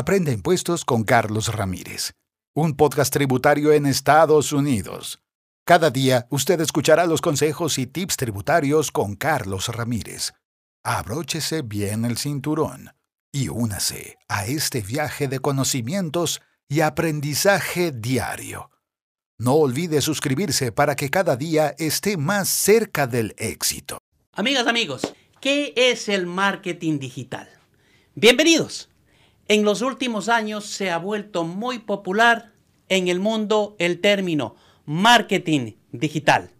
Aprende impuestos con Carlos Ramírez, un podcast tributario en Estados Unidos. Cada día usted escuchará los consejos y tips tributarios con Carlos Ramírez. Abróchese bien el cinturón y únase a este viaje de conocimientos y aprendizaje diario. No olvide suscribirse para que cada día esté más cerca del éxito. Amigas, amigos, ¿qué es el marketing digital? Bienvenidos. En los últimos años se ha vuelto muy popular en el mundo el término marketing digital.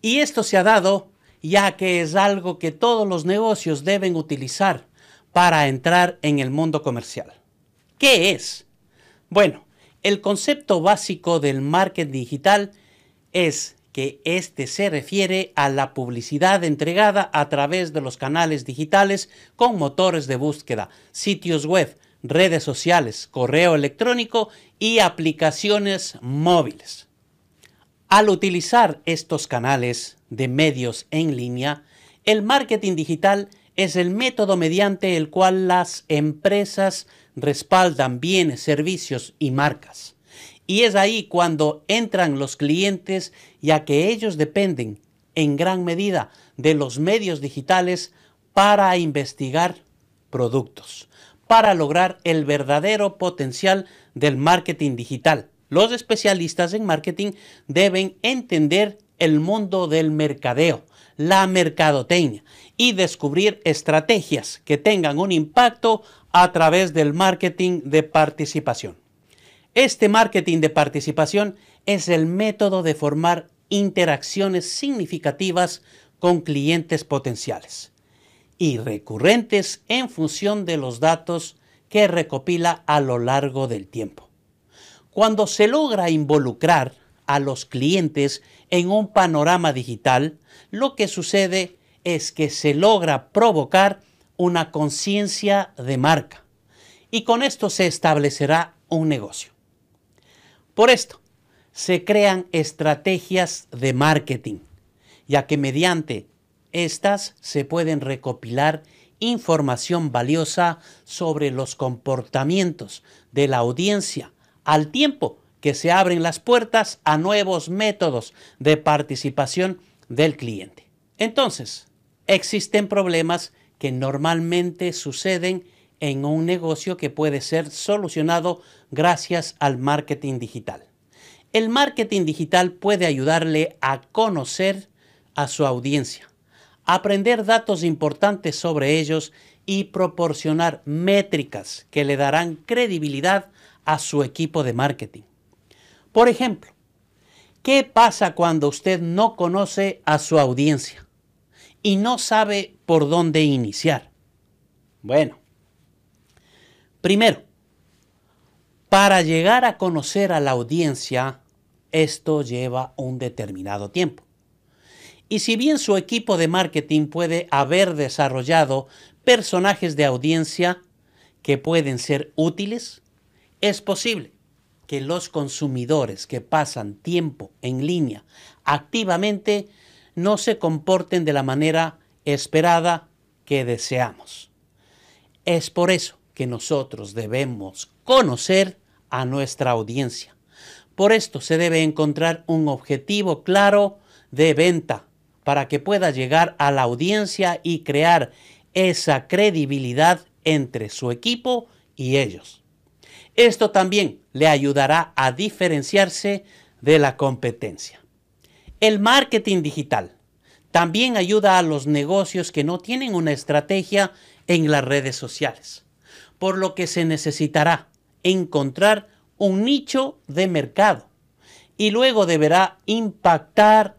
Y esto se ha dado ya que es algo que todos los negocios deben utilizar para entrar en el mundo comercial. ¿Qué es? Bueno, el concepto básico del marketing digital es que este se refiere a la publicidad entregada a través de los canales digitales con motores de búsqueda, sitios web, redes sociales, correo electrónico y aplicaciones móviles. Al utilizar estos canales de medios en línea, el marketing digital es el método mediante el cual las empresas respaldan bienes, servicios y marcas. Y es ahí cuando entran los clientes, ya que ellos dependen en gran medida de los medios digitales para investigar productos, para lograr el verdadero potencial del marketing digital. Los especialistas en marketing deben entender el mundo del mercadeo, la mercadotecnia y descubrir estrategias que tengan un impacto a través del marketing de participación. Este marketing de participación es el método de formar interacciones significativas con clientes potenciales y recurrentes en función de los datos que recopila a lo largo del tiempo. Cuando se logra involucrar a los clientes en un panorama digital, lo que sucede es que se logra provocar una conciencia de marca y con esto se establecerá un negocio. Por esto, se crean estrategias de marketing, ya que mediante estas se pueden recopilar información valiosa sobre los comportamientos de la audiencia al tiempo que se abren las puertas a nuevos métodos de participación del cliente. Entonces, existen problemas que normalmente suceden en un negocio que puede ser solucionado gracias al marketing digital. El marketing digital puede ayudarle a conocer a su audiencia, aprender datos importantes sobre ellos y proporcionar métricas que le darán credibilidad a su equipo de marketing. Por ejemplo, ¿qué pasa cuando usted no conoce a su audiencia y no sabe por dónde iniciar? Bueno, primero, para llegar a conocer a la audiencia, esto lleva un determinado tiempo. Y si bien su equipo de marketing puede haber desarrollado personajes de audiencia que pueden ser útiles, es posible que los consumidores que pasan tiempo en línea activamente no se comporten de la manera esperada que deseamos. Es por eso que nosotros debemos conocer a nuestra audiencia. Por esto se debe encontrar un objetivo claro de venta para que pueda llegar a la audiencia y crear esa credibilidad entre su equipo y ellos. Esto también le ayudará a diferenciarse de la competencia. El marketing digital también ayuda a los negocios que no tienen una estrategia en las redes sociales, por lo que se necesitará encontrar un nicho de mercado y luego deberá impactar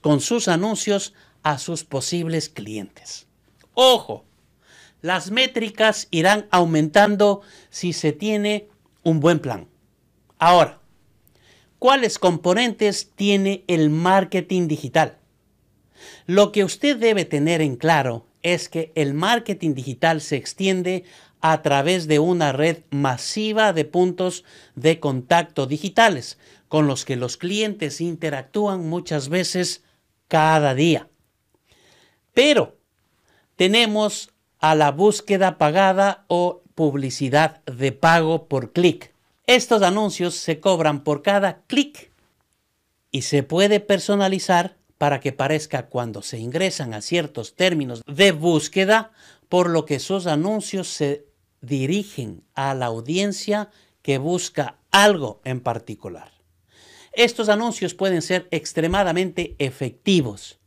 con sus anuncios a sus posibles clientes. Ojo, las métricas irán aumentando si se tiene un buen plan. Ahora, ¿cuáles componentes tiene el marketing digital? Lo que usted debe tener en claro es que el marketing digital se extiende a través de una red masiva de puntos de contacto digitales con los que los clientes interactúan muchas veces cada día. Pero tenemos a la búsqueda pagada o publicidad de pago por clic. Estos anuncios se cobran por cada clic y se puede personalizar para que parezca cuando se ingresan a ciertos términos de búsqueda, por lo que sus anuncios se dirigen a la audiencia que busca algo en particular. Estos anuncios pueden ser extremadamente efectivos,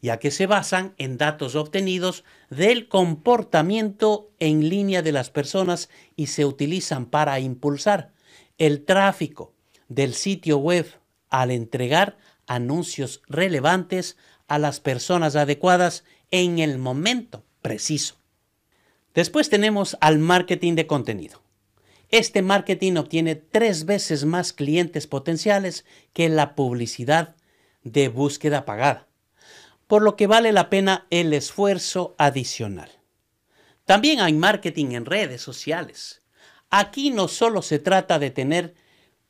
ya que se basan en datos obtenidos del comportamiento en línea de las personas y se utilizan para impulsar el tráfico del sitio web al entregar anuncios relevantes a las personas adecuadas en el momento preciso. Después tenemos al marketing de contenido. Este marketing obtiene tres veces más clientes potenciales que la publicidad de búsqueda pagada, por lo que vale la pena el esfuerzo adicional. También hay marketing en redes sociales. Aquí no solo se trata de tener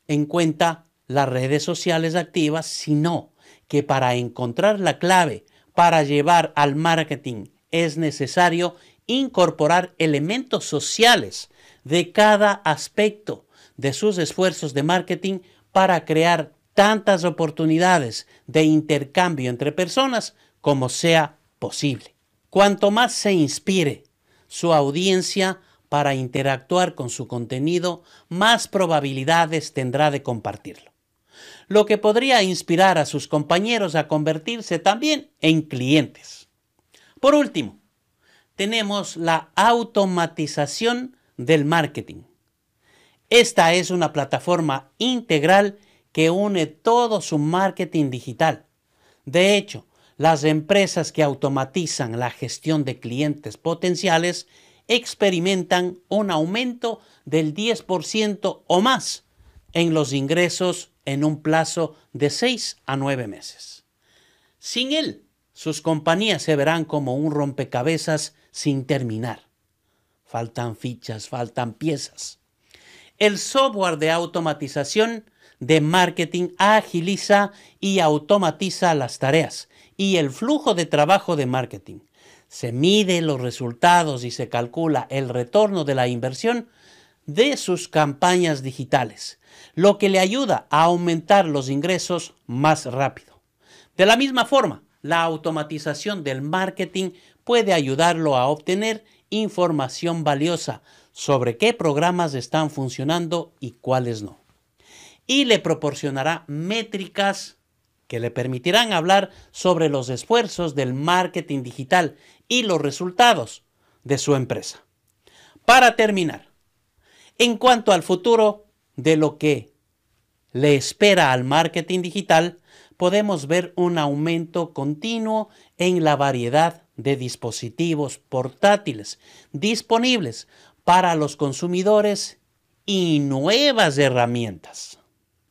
en cuenta las redes sociales activas, sino que para encontrar la clave para llevar al marketing es necesario incorporar elementos sociales de cada aspecto de sus esfuerzos de marketing para crear tantas oportunidades de intercambio entre personas como sea posible. Cuanto más se inspire su audiencia para interactuar con su contenido, más probabilidades tendrá de compartirlo, lo que podría inspirar a sus compañeros a convertirse también en clientes. Por último, tenemos la automatización del marketing. Esta es una plataforma integral que une todo su marketing digital. De hecho, las empresas que automatizan la gestión de clientes potenciales experimentan un aumento del 10% o más en los ingresos en un plazo de 6 a 9 meses. Sin él, sus compañías se verán como un rompecabezas sin terminar. Faltan fichas, faltan piezas. El software de automatización de marketing agiliza y automatiza las tareas y el flujo de trabajo de marketing. Se mide los resultados y se calcula el retorno de la inversión de sus campañas digitales, lo que le ayuda a aumentar los ingresos más rápido. De la misma forma, la automatización del marketing puede ayudarlo a obtener información valiosa sobre qué programas están funcionando y cuáles no. Y le proporcionará métricas que le permitirán hablar sobre los esfuerzos del marketing digital y los resultados de su empresa. Para terminar, en cuanto al futuro de lo que le espera al marketing digital, podemos ver un aumento continuo en la variedad de dispositivos portátiles disponibles para los consumidores y nuevas herramientas.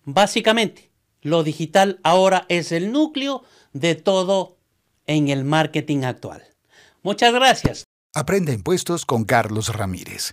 Básicamente, lo digital ahora es el núcleo de todo en el marketing actual. Muchas gracias. Aprende impuestos con Carlos Ramírez,